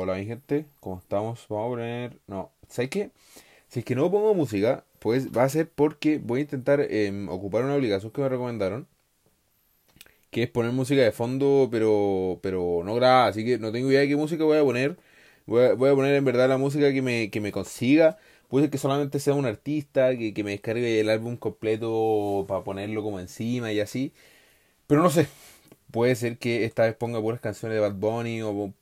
hola mi gente, ¿cómo estamos? Vamos a poner... No, ¿sabes qué? Si es que no pongo música, pues va a ser porque voy a intentar em, ocupar una obligación que me recomendaron. Que es poner música de fondo, pero pero no grabada. Así que no tengo idea de qué música voy a poner. Voy a, voy a poner en verdad la música que me, que me consiga. Puede ser que solamente sea un artista, que, que me descargue el álbum completo para ponerlo como encima y así. Pero no sé, puede ser que esta vez ponga puras canciones de Bad Bunny o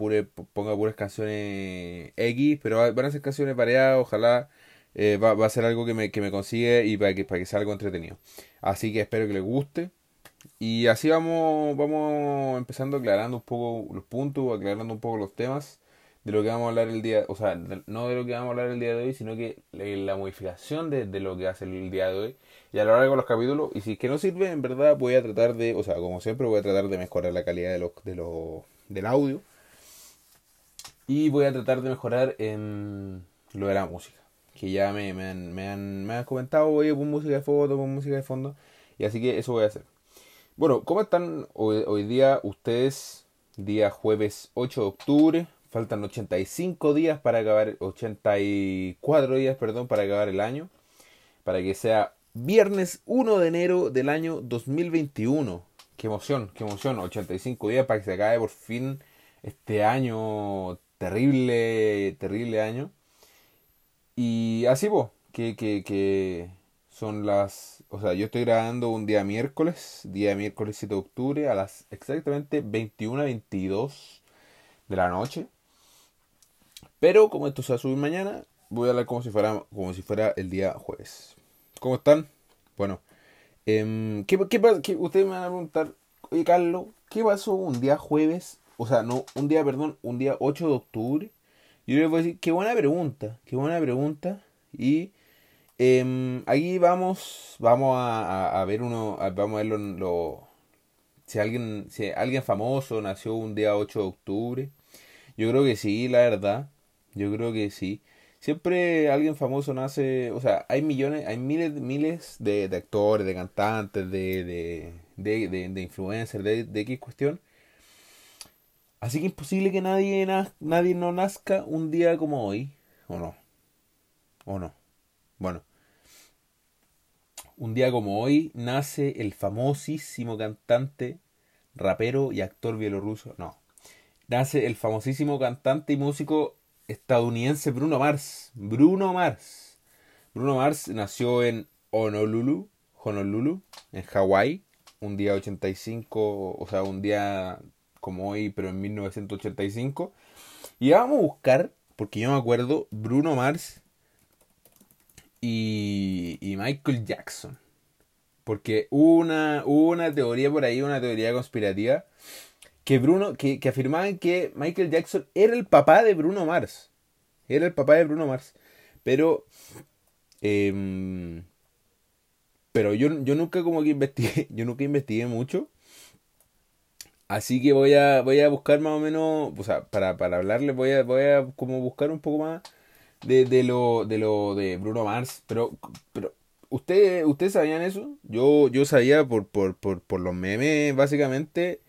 ponga puras canciones X, pero van a ser canciones variadas, ojalá eh, va, a ser algo que me, que me consigue y para que, para que sea algo entretenido. Así que espero que les guste. Y así vamos, vamos empezando aclarando un poco los puntos, aclarando un poco los temas de lo que vamos a hablar el día, o sea, no de lo que vamos a hablar el día de hoy, sino que la modificación de, de lo que hace el día de hoy y a lo largo de los capítulos. Y si es que no sirve, en verdad voy a tratar de, o sea, como siempre, voy a tratar de mejorar la calidad de los, de los, del audio. Y voy a tratar de mejorar en lo de la música. Que ya me, me, han, me, han, me han comentado, oye, pon música de foto, pon música de fondo. Y así que eso voy a hacer. Bueno, ¿cómo están hoy, hoy día ustedes? Día jueves 8 de octubre. Faltan 85 días para acabar, 84 días, perdón, para acabar el año. Para que sea Viernes 1 de enero del año 2021. Qué emoción, qué emoción. 85 días para que se acabe por fin este año. Terrible, terrible año. Y así, vos, que, que, que son las... O sea, yo estoy grabando un día miércoles, día miércoles 7 de octubre, a las exactamente 21 a 22 de la noche. Pero como esto se va a subir mañana, voy a hablar como si fuera, como si fuera el día jueves. ¿Cómo están? Bueno, eh, ¿qué, qué, ustedes me van a preguntar, oye Carlos, ¿qué pasó un día jueves? O sea, no, un día, perdón, un día 8 de octubre. Yo les voy a decir, qué buena pregunta, qué buena pregunta. Y eh, aquí vamos, vamos a, ver uno, vamos a ver si alguien, si alguien famoso nació un día 8 de octubre. Yo creo que sí, la verdad. Yo creo que sí siempre alguien famoso nace, o sea, hay millones, hay miles, miles de, actores, de cantantes, de, de, de, de, influencers, de, de X cuestión. Así que es imposible que nadie, nadie no nazca un día como hoy, ¿o no? ¿O no? Bueno. Un día como hoy nace el famosísimo cantante, rapero y actor bielorruso. No. Nace el famosísimo cantante y músico estadounidense Bruno Mars. Bruno Mars. Bruno Mars nació en Honolulu, Honolulu, en Hawái, un día 85, o sea, un día como hoy, pero en 1985. Y vamos a buscar, porque yo me acuerdo, Bruno Mars y, y Michael Jackson. Porque una, una teoría por ahí, una teoría conspirativa, que Bruno, que, afirmaban que Michael Jackson era el papá de Bruno Mars. Era el papá de Bruno Mars. Pero. Em, pero yo, yo nunca como que investigué. Yo nunca investigué mucho. Así que voy a, voy a buscar más o menos. O sea, para, para hablarle voy a, voy a como buscar un poco más de, de lo, de lo de Bruno Mars. Pero, pero ¿Ustedes usted sabían eso? Yo, yo sabía por, por, por, por los memes, básicamente.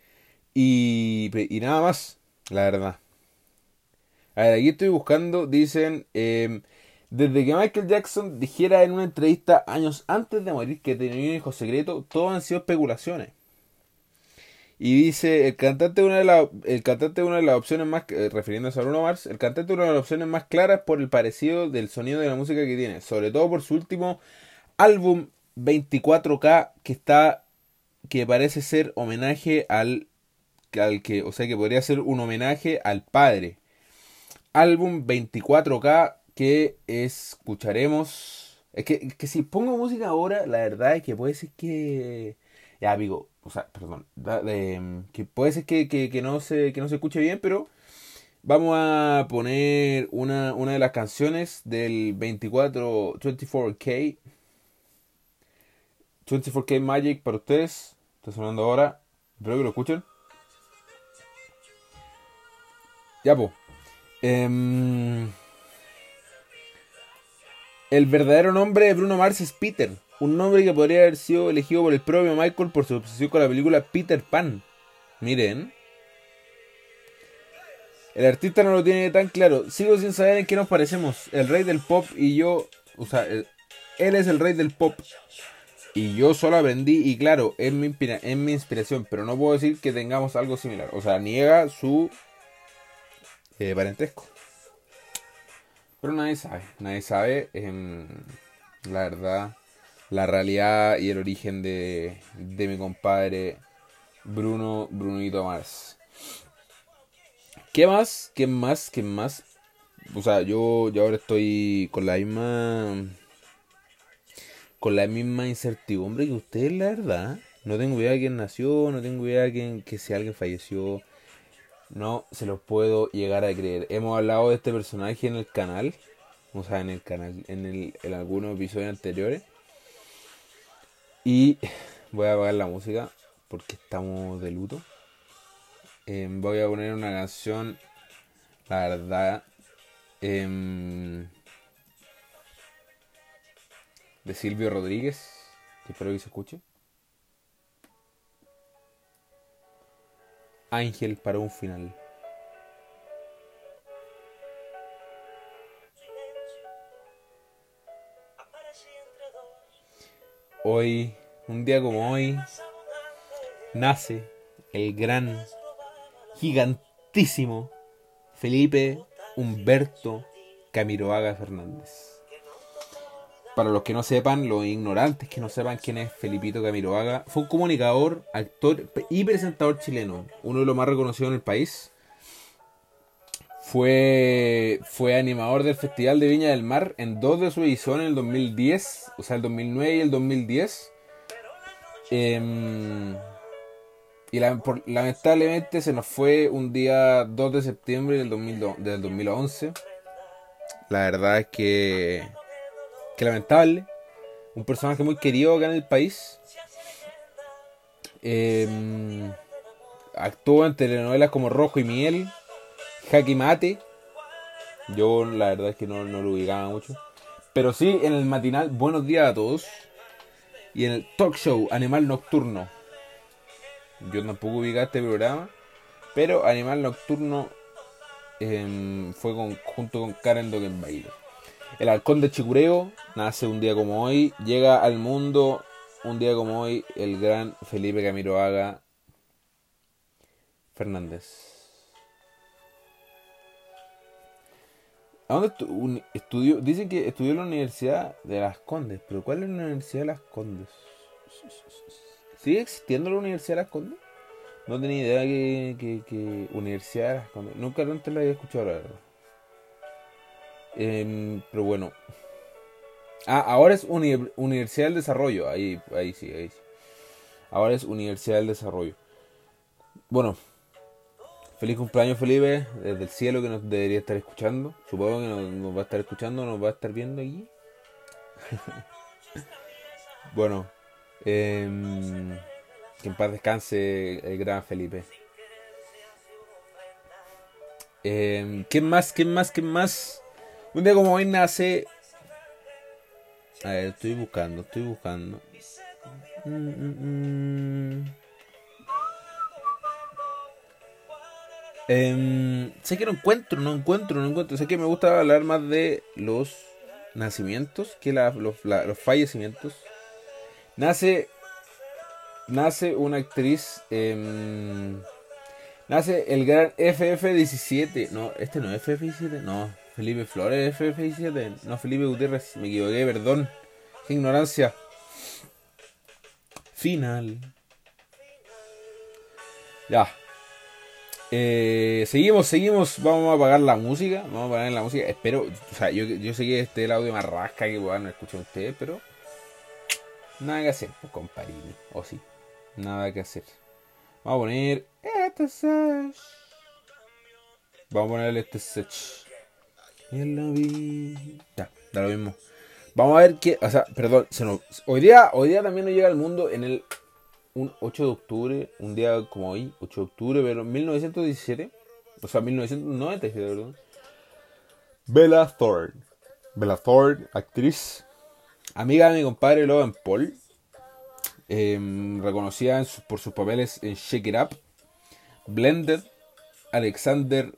Y, y nada más, la verdad. A ver, aquí estoy buscando, dicen, em, desde que Michael Jackson dijera en una entrevista años antes de morir que tenía un hijo secreto, todo han sido especulaciones. Y dice, el cantante una de, la, el cantante una de las opciones más, eh, refiriéndose a Bruno Mars, el cantante una de las opciones más claras por el parecido del sonido de la música que tiene, sobre todo por su último álbum 24K que está, que parece ser homenaje al al que, o sea, que podría ser un homenaje al padre. Álbum 24K que escucharemos. Es que, que, si pongo música ahora, la verdad es que puede ser que. Ya, amigo, o sea, perdón. que puede ser que, que, no se, que no se escuche bien, pero vamos a poner una, una de las canciones del 24 24K. 24K Magic para ustedes. Está sonando ahora. Espero que lo escuchen. Ya, pues. el verdadero nombre de Bruno Mars es Peter, un nombre que podría haber sido elegido por el propio Michael por su obsesión con la película Peter Pan. Miren. El artista no lo tiene tan claro. Sigo sin saber en qué nos parecemos. El rey del pop y yo. O sea, él es el rey del pop. Y yo solo aprendí. Y claro, es mi, es mi inspiración. Pero no puedo decir que tengamos algo similar. O sea, niega su eh, parentesco. Pero nadie sabe. Nadie sabe. Em, la verdad. La realidad y el origen de, de mi compadre Bruno Brunito Mars. ¿Qué más? ¿Qué más? ¿Qué más? O sea, yo, yo ahora estoy con la misma. Con la misma incertidumbre que ustedes, la verdad. No tengo idea de quién nació, no tengo idea de quién, que si alguien falleció. No se los puedo llegar a creer. Hemos hablado de este personaje en el canal. O sea, en el canal, en, el, en algunos episodios anteriores. Y voy a apagar la música porque estamos de luto. Em, voy a poner una canción, la verdad, em, de Silvio Rodríguez, espero que se escuche. Ángel para un final. Hoy, un día como hoy, nace el gran, gigantísimo Felipe Humberto Camiroaga Fernández. Para los que no sepan, los ignorantes que no sepan quién es Felipito Camiroaga, fue un comunicador, actor y presentador chileno, uno de los más reconocidos en el país. Fue, fue animador del Festival de Viña del Mar en dos de sus ediciones, en el 2010, o sea, el 2009 y el 2010. Y lamentablemente se nos fue un día 2 de septiembre del, 2011. La verdad es que, que lamentable. Un personaje muy querido acá en el país. Em, actuó en telenovelas como Rojo y Miel, Jaque Mate. Yo la verdad es que no, no lo ubicaba mucho. Pero sí en el matinal Buenos días a todos. Y en el talk show Animal Nocturno yo tampoco ubicaba este programa. Pero Animal Nocturno em, fue junto con Karen Dogenbaile. El halcón de Chicureo nace un día como hoy. Llega al mundo un día como hoy el gran Felipe Camiroaga Fernández. ¿A dónde estudió? Dicen que estudió en la Universidad de Las Condes. ¿Pero cuál es la Universidad de Las Condes? ¿Sigue existiendo la Universidad de Las Condes? No tenía idea que, que, Universidad de Las Condes. Nunca antes la había escuchado, la verdad. Em, pero bueno. Ah, ahora es Universidad del Desarrollo. Ahí, ahí sí, ahí sí. Ahora es Universidad del Desarrollo. Bueno. Feliz cumpleaños Felipe, desde el cielo que nos debería estar escuchando. Supongo que nos, va a estar escuchando, nos va a estar viendo aquí. bueno, eh, que en paz descanse el gran Felipe. Eh, ¿Quién más? ¿Quién más? ¿Quién más? Un día como hoy nace. A ver, estoy buscando, estoy buscando. Mm, sé que no encuentro, no encuentro, no encuentro. Sé que me gusta hablar más de los nacimientos que los, los fallecimientos. Nace. Nace una actriz. Em, nace el gran FF17. No, este no es FF17. No, Felipe Flores FF17. No, Felipe Gutiérrez. Me equivoqué, perdón. Qué ignorancia. Final. Ya. Eh, seguimos, seguimos. Vamos a apagar la música. Vamos a apagar la música. Espero. O sea, yo, yo sé que este es el audio más rasca que puedan escuchar ustedes, pero. Nada que hacer, pues, comparini. O sí. Nada que hacer. Vamos a poner. Este Vamos a poner este set. Ya, da lo mismo. Vamos a ver qué. O sea, perdón. Se nos, hoy, día, hoy día también nos llega al mundo en el un 8 de octubre. Un día como hoy, 8 de octubre, pero 1917. O sea, 1997, perdón. Bella Thorne. Bella Thorne, actriz amiga de mi compadre Logan Paul, em, reconocida por sus papeles en Shake It Up, Blended, Alexander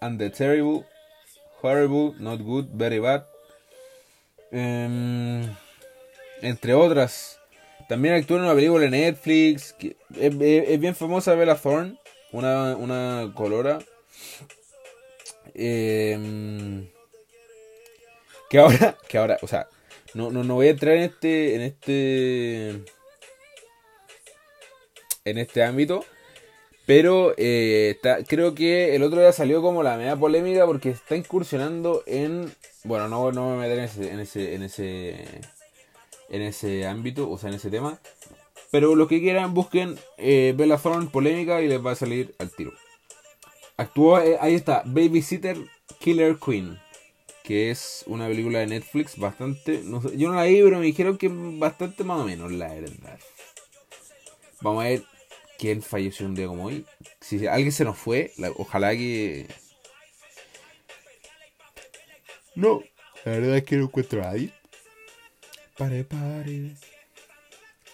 and the Terrible, Horrible, Not Good, Very Bad. Em, entre otras. También actuó en una película de Netflix. Es, bien famosa Bella Thorne. Una, una colora. Em, que ahora, que ahora, o sea, no, no, no voy a entrar en este, en este, en este ámbito, pero eh, creo que el otro día salió como la media polémica porque está incursionando en, bueno, no, no me voy a meter en ese, en ese, en ese, en ese ámbito, o sea, en ese tema, pero lo que quieran busquen eh, Bella Thorne polémica y les va a salir al tiro. Actuó, eh, ahí está, Babysitter Killer Queen, que es una película de Netflix bastante, yo no la vi, pero me dijeron que bastante más o menos, la verdad. Vamos a ver quién falleció un día como hoy. Si alguien se nos fue, ojalá que... No, la verdad es que no encuentro a nadie. Pare, pare.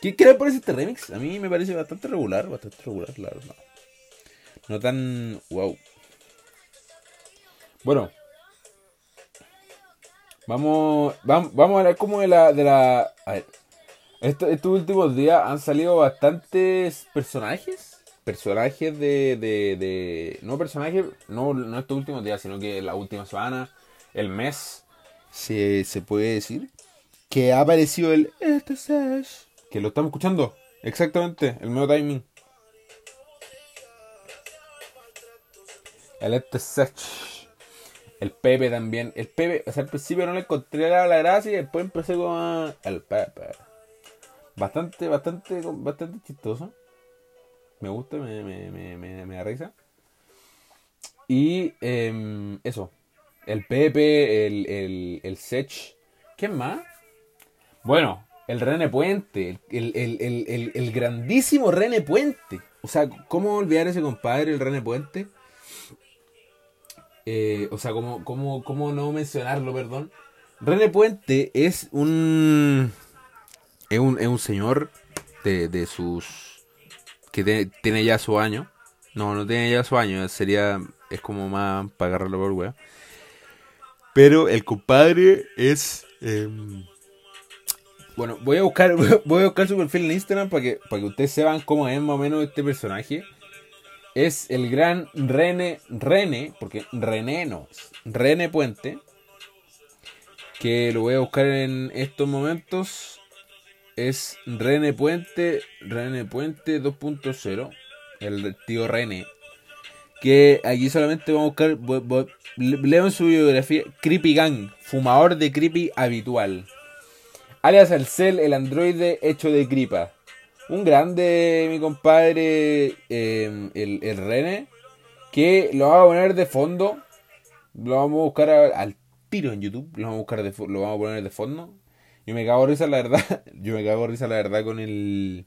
¿Qué, ¿Qué le parece este remix? A mí me parece bastante regular, bastante regular, la verdad. No tan. Wow. Bueno. Vamos. Vamos, a ver cómo de la. De la a ver. Estos últimos días han salido bastantes personajes. Personajes de. de, de no personajes. No, no estos últimos días, sino que la última semana. El mes. Se, se puede decir. Que ha aparecido el. Este Que lo estamos escuchando. Exactamente. El nuevo timing. El Sech. El Pepe también. El Pepe, o sea, al principio no le encontré la, gracia y después empecé con el Pepe. Bastante, bastante, bastante chistoso. Me gusta, me, me, me, me da risa. Y em, eso. El Pepe, el, el, el Sech. ¿Qué más? Bueno, el René Puente. El, el, el, grandísimo René Puente. O sea, ¿cómo olvidar ese compadre, el René Puente? Eh, o sea, ¿cómo, cómo, cómo no mencionarlo, perdón? René Puente es un. Es un, es un señor de, de sus. que tiene ya su año. No, no tiene ya su año, sería. Es como más para agarrarlo por wea. Pero el compadre es. Em, bueno, voy a buscar voy a buscar su perfil en Instagram para que, para que ustedes sepan cómo es más o menos este personaje es el gran René, René, porque René no, René Puente, que lo voy a buscar en estos momentos, es René Puente, René Puente 2.0, el tío René, que aquí solamente vamos a buscar, leo en su biografía, Creepy Gang, fumador de creepy habitual, alias el cel, el androide hecho de gripa un grande, mi compadre, em, el, el René, que lo vamos a poner de fondo. Lo vamos a buscar al tiro en YouTube. Lo vamos a buscar de, lo vamos a poner de fondo. Yo me cago risa, la verdad. Yo me cago risa, la verdad, con el.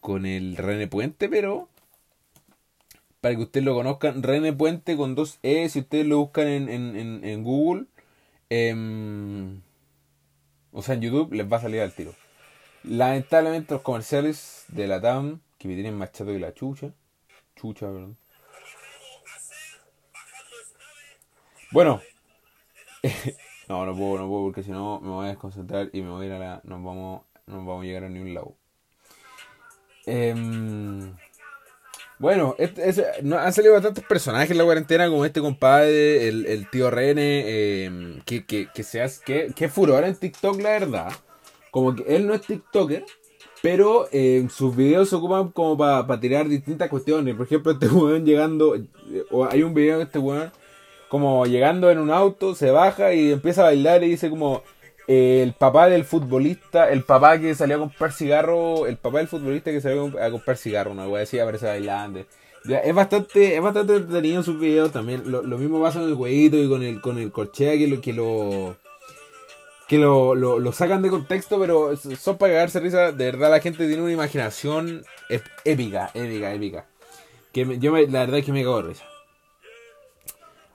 Con el René Puente, pero. Para que ustedes lo conozcan, René Puente con dos E. Si ustedes lo buscan en, en, en, Google. Em, o sea, en YouTube les va a salir al tiro. Lamentablemente los comerciales de la TAM, que me tienen más chato que la chucha. Chucha, perdón. Bueno. no, no puedo, no puedo, porque si no me voy a desconcentrar y me voy a ir a la... No vamos, no vamos a llegar a ningún lado. Em, bueno, han salido bastantes personajes en la cuarentena, como este compadre, el, tío Rene, em, que, que, que, se que, que furor en TikTok, la verdad como que él no es TikToker, pero eh, sus videos se ocupan como para tirar distintas cuestiones. Por ejemplo, este weón llegando, eh, o hay un video de este weón como llegando en un auto, se baja y empieza a bailar y dice como eh, el papá del futbolista, el papá que salió a comprar cigarro, el papá del futbolista que salió a comprar cigarro, una wea así aparece bailando. es bastante, es bastante entretenido sus videos también. Lo, mismo pasa con el jueguito y con el, con el corchea que lo, que lo que lo, lo, sacan de contexto, pero son para cagarse risa. De verdad, la gente tiene una imaginación épica, épica, épica. Que yo la verdad es que me cago de risa.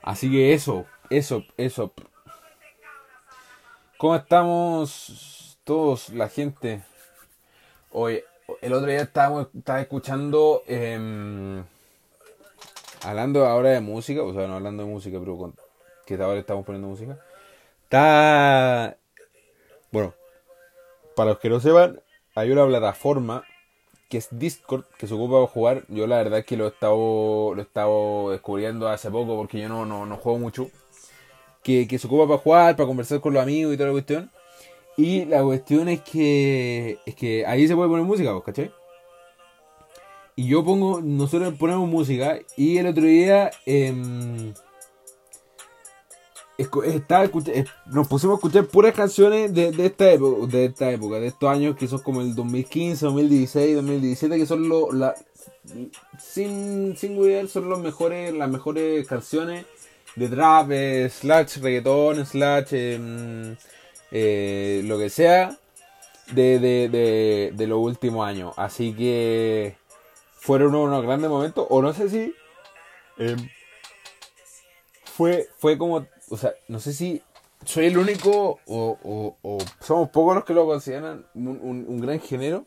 Así que eso, eso, eso. ¿Cómo estamos todos, la gente? Hoy, el otro día estábamos, estaba escuchando. Em, hablando ahora de música, o sea, no hablando de música, pero con, que ahora estamos poniendo música. Está. Bueno, para los que no sepan, hay una plataforma que es Discord, que se ocupa para jugar. Yo la verdad es que lo he estado, lo he estado descubriendo hace poco porque yo no, no, no juego mucho. Que, que, se ocupa para jugar, para conversar con los amigos y toda la cuestión. Y la cuestión es que, es que ahí se puede poner música, ¿cachai? Y yo pongo, nosotros ponemos música y el otro día eh, estaba nos pusimos a escuchar puras canciones de, de, esta época, de esta época, de estos años que son como el 2015, 2016, 2017, que son los, la, sin, sin son los mejores, las mejores canciones de trap, eh, slash reggaetón, slash em, eh, lo que sea de, de, de, de los últimos años. Así que fueron unos grandes momentos, o no sé si eh, fue, fue como, o sea, no sé si soy el único o, o, somos pocos los que lo consideran un, un, gran género,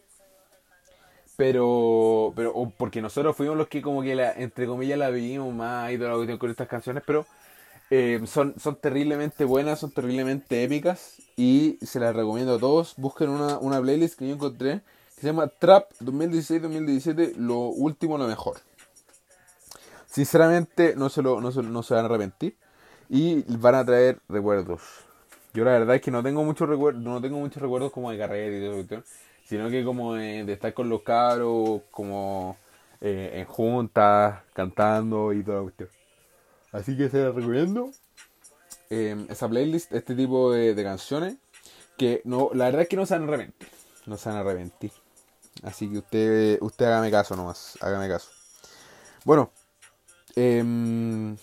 pero, pero o porque nosotros fuimos los que como que la, entre comillas la vivimos más y toda la cuestión con estas canciones, pero eh, son, son terriblemente buenas, son terriblemente épicas y se las recomiendo a todos. Busquen una, una playlist que yo encontré se llama Trap 2016-2017, lo último, lo mejor. Sinceramente, no se, lo, no, se, no se van a arrepentir y van a traer recuerdos. Yo la verdad es que no tengo muchos recuerdos, no tengo muchos recuerdos como de carrera y todo sino que como de, estar con los cabros, como eh, en juntas, cantando y toda la cuestión. Así que se la recomiendo. Eh, esa playlist, este tipo de, canciones, que no, la verdad es que no se van a. No se van a arrepentir. Así que usted, usted hágame caso nomás, hágame caso. Bueno, em,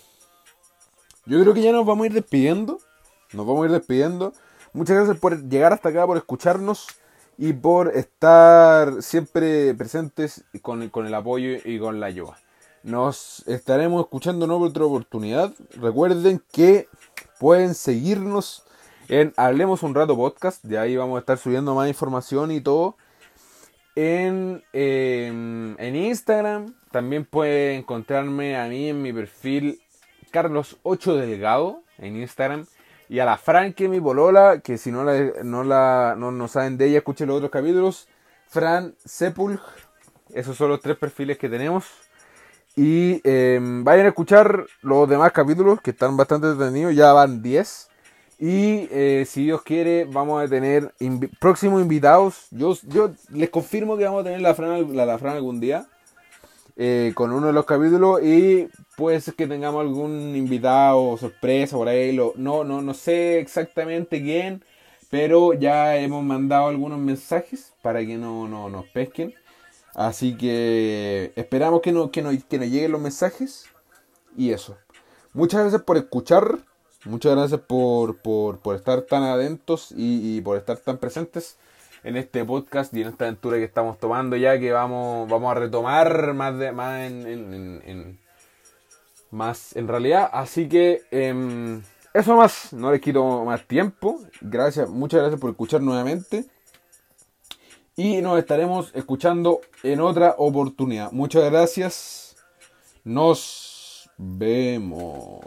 yo creo que ya nos vamos a ir despidiendo. Nos vamos a ir despidiendo. Muchas gracias por llegar hasta acá, por escucharnos y por estar siempre presentes con, el apoyo y con la ayuda. Nos estaremos escuchando en otra oportunidad. Recuerden que pueden seguirnos en Hablemos un rato podcast. De ahí vamos a estar subiendo más información y todo en, em, en Instagram. También puede encontrarme a mí en mi perfil Carlos8 Delgado en Instagram. Y a la Fran, que mi bolola, que si no la, no la no, saben de ella, escuchen los otros capítulos. Fran Sepulch. Esos son los tres perfiles que tenemos. Y em, vayan a escuchar los demás capítulos que están bastante detenidos. Ya van 10. Y eh, si Dios quiere, vamos a tener próximos invitados. Yo, yo les confirmo que vamos a tener la Fran, la, la Fran algún día. Eh, con uno de los capítulos. Y puede ser que tengamos algún invitado sorpresa por ahí. Lo, no, no, no sé exactamente quién. Pero ya hemos mandado algunos mensajes para que no, no nos pesquen. Así que esperamos que, no, que, no, que nos lleguen los mensajes. Y eso. Muchas gracias por escuchar. Muchas gracias por, por, por estar tan atentos y, y, por estar tan presentes en este podcast y en esta aventura que estamos tomando ya que vamos, vamos a retomar más de más en, en, en más en realidad. Así que eh, eso más, no les quito más tiempo. Gracias, muchas gracias por escuchar nuevamente. Y nos estaremos escuchando en otra oportunidad. Muchas gracias. Nos vemos.